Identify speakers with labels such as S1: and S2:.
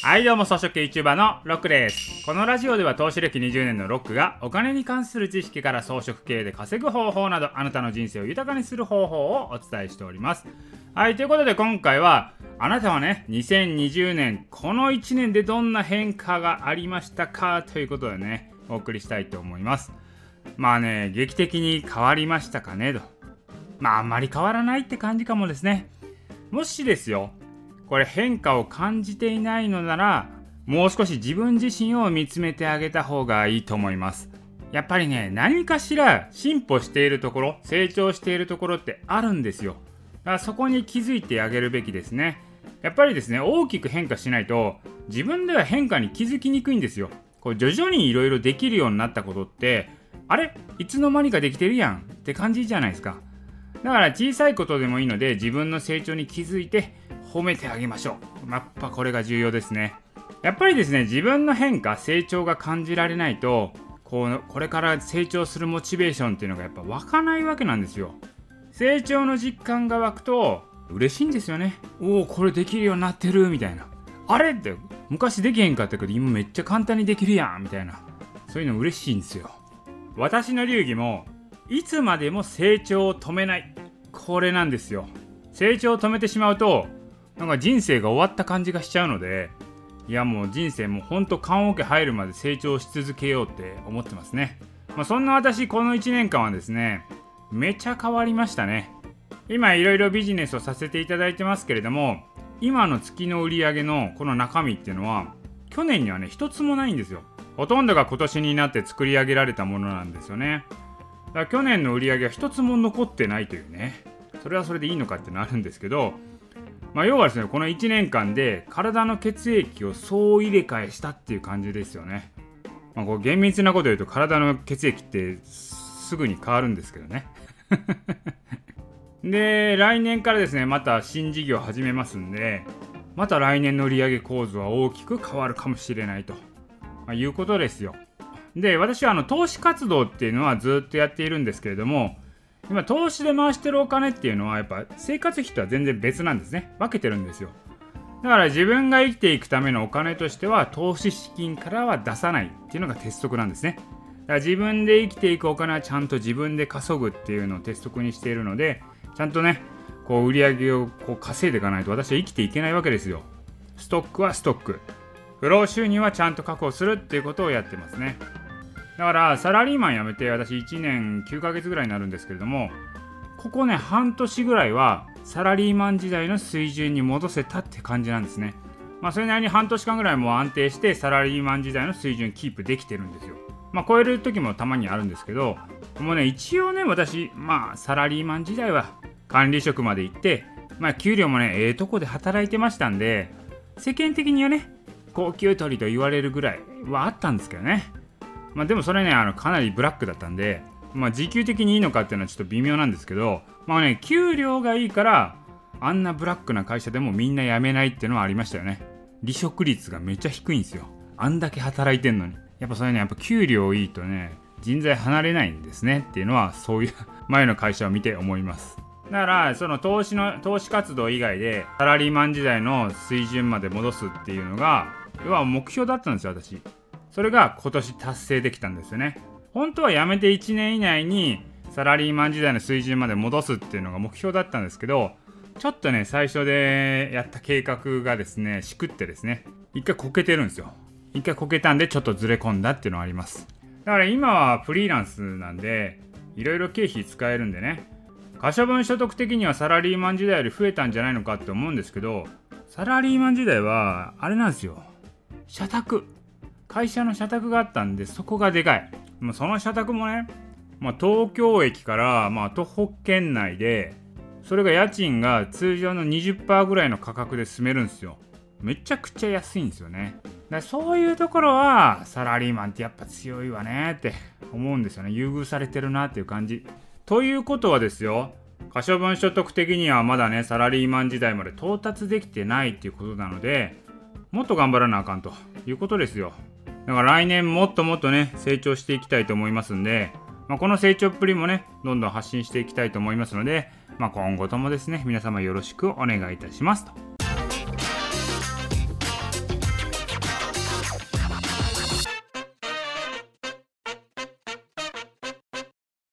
S1: はいどうも草食系 YouTuber のロックです。このラジオでは投資歴20年のロックがお金に関する知識から装飾系で稼ぐ方法などあなたの人生を豊かにする方法をお伝えしております。はいということで今回はあなたはね2020年この1年でどんな変化がありましたかということでねお送りしたいと思います。まあね劇的に変わりましたかねと。まああんまり変わらないって感じかもですね。もしですよこれ変化を感じていないのならもう少し自分自身を見つめてあげた方がいいと思います。やっぱりね何かしら進歩しているところ成長しているところってあるんですよ。だからそこに気づいてあげるべきですね。やっぱりですね大きく変化しないと自分では変化に気づきにくいんですよ。こう徐々にいろいろできるようになったことってあれ？いつの間にかできてるやん。って感じじゃないですか。だから小さいことでもいいので自分の成長に気づいて褒めてあげましょう。やっぱこれが重要ですね。やっぱりですね、自分の変化、成長が感じられないと、こうこれから成長するモチベーションっていうのがやっぱ湧かないわけなんですよ。成長の実感が湧くと嬉しいんですよね。おお、これできるようになってるみたいな。あれって昔できへんかったけど今めっちゃ簡単にできるやんみたいな。そういうの嬉しいんですよ。私の流儀もいつまでも成長を止めない。これなんですよ。成長を止めてしまうとなんか人生が終わった感じがしちゃうのでいやもう人生もうほんと棺桶入るまで成長し続けようって思ってますね、まあ、そんな私この1年間はですねめちゃ変わりましたね。今いろいろビジネスをさせていただいてますけれども今の月の売り上げのこの中身っていうのは去年にはね一つもないんですよ。ほとんどが今年になって作り上げられたものなんですよね。だから去年の売り上げは一つも残ってないというね。それはそれでいいのかってなるんですけどまあ、要はですねこの1年間で体の血液を総入れ替えしたっていう感じですよね、まあ、こう厳密なこと言うと体の血液ってすぐに変わるんですけどね。で来年からですねまた新事業始めますんでまた来年の売上構図は大きく変わるかもしれないと、まあ、いうことですよ。で私はあの投資活動っていうのはずっとやっているんですけれども今投資で回してるお金っていうのはやっぱ生活費とは全然別なんですね。分けてるんですよ。だから自分が生きていくためのお金としては投資資金からは出さないっていうのが鉄則なんですね。だから自分で生きていくお金はちゃんと自分で稼ぐっていうのを鉄則にしているのでちゃんとねこう売り上げをこう稼いでいかないと私は生きていけないわけですよ。ストックはストック。不労収入はちゃんと確保するっていうことをやってますね。だからサラリーマン辞めて私1年9ヶ月ぐらいになるんですけれどもここね半年ぐらいはサラリーマン時代の水準に戻せたって感じなんですね。まあそれなりに半年間ぐらいも安定してサラリーマン時代の水準キープできてるんですよ。まあ超える時もたまにあるんですけどもうね一応ね私まあサラリーマン時代は管理職まで行ってまあ給料もねええー、とこで働いてましたんで世間的にはね高級取りと言われるぐらいはあったんですけどね。まあ、でもそれねあのかなりブラックだったんで、まあ、時給的にいいのかっていうのはちょっと微妙なんですけどまあね給料がいいからあんなブラックな会社でもみんな辞めないっていうのはありましたよね。離職率がめっちゃ低いんですよ。あんだけ働いてんのに。やっぱそれねやっぱ給料いいとね人材離れないんですねっていうのはそういう前の会社を見て思います。だからその投資の投資活動以外でサラリーマン時代の水準まで戻すっていうのが要は目標だったんですよ私。それが今年達成できたんですよね。本当は辞めて1年以内にサラリーマン時代の水準まで戻すっていうのが目標だったんですけどちょっとね最初でやった計画がですねしくってですね一回こけてるんですよ。一回こけたんでちょっとずれ込んだっていうのはあります。だから今はフリーランスなんでいろいろ経費使えるんでね可処分所得的にはサラリーマン時代より増えたんじゃないのかって思うんですけどサラリーマン時代はあれなんですよ。社宅。会社の社宅があったんでそこがでかい。もうその社宅もね、まあ、東京駅から、まあ、徒歩圏内でそれが家賃が通常の20%ぐらいの価格で住めるんですよ。めちゃくちゃ安いんですよね。だそういうところはサラリーマンってやっぱ強いわねって思うんですよね。優遇されてるなっていう感じ。ということはですよ可処分所得的にはまだねサラリーマン時代まで到達できてないっていうことなのでもっと頑張らなあかんということですよ。だから来年もっともっとね、成長していきたいと思いますんで、まあ、この成長っぷりもね、どんどん発信していきたいと思いますので、まあ、今後ともですね、皆様よろしくお願いいたしますと。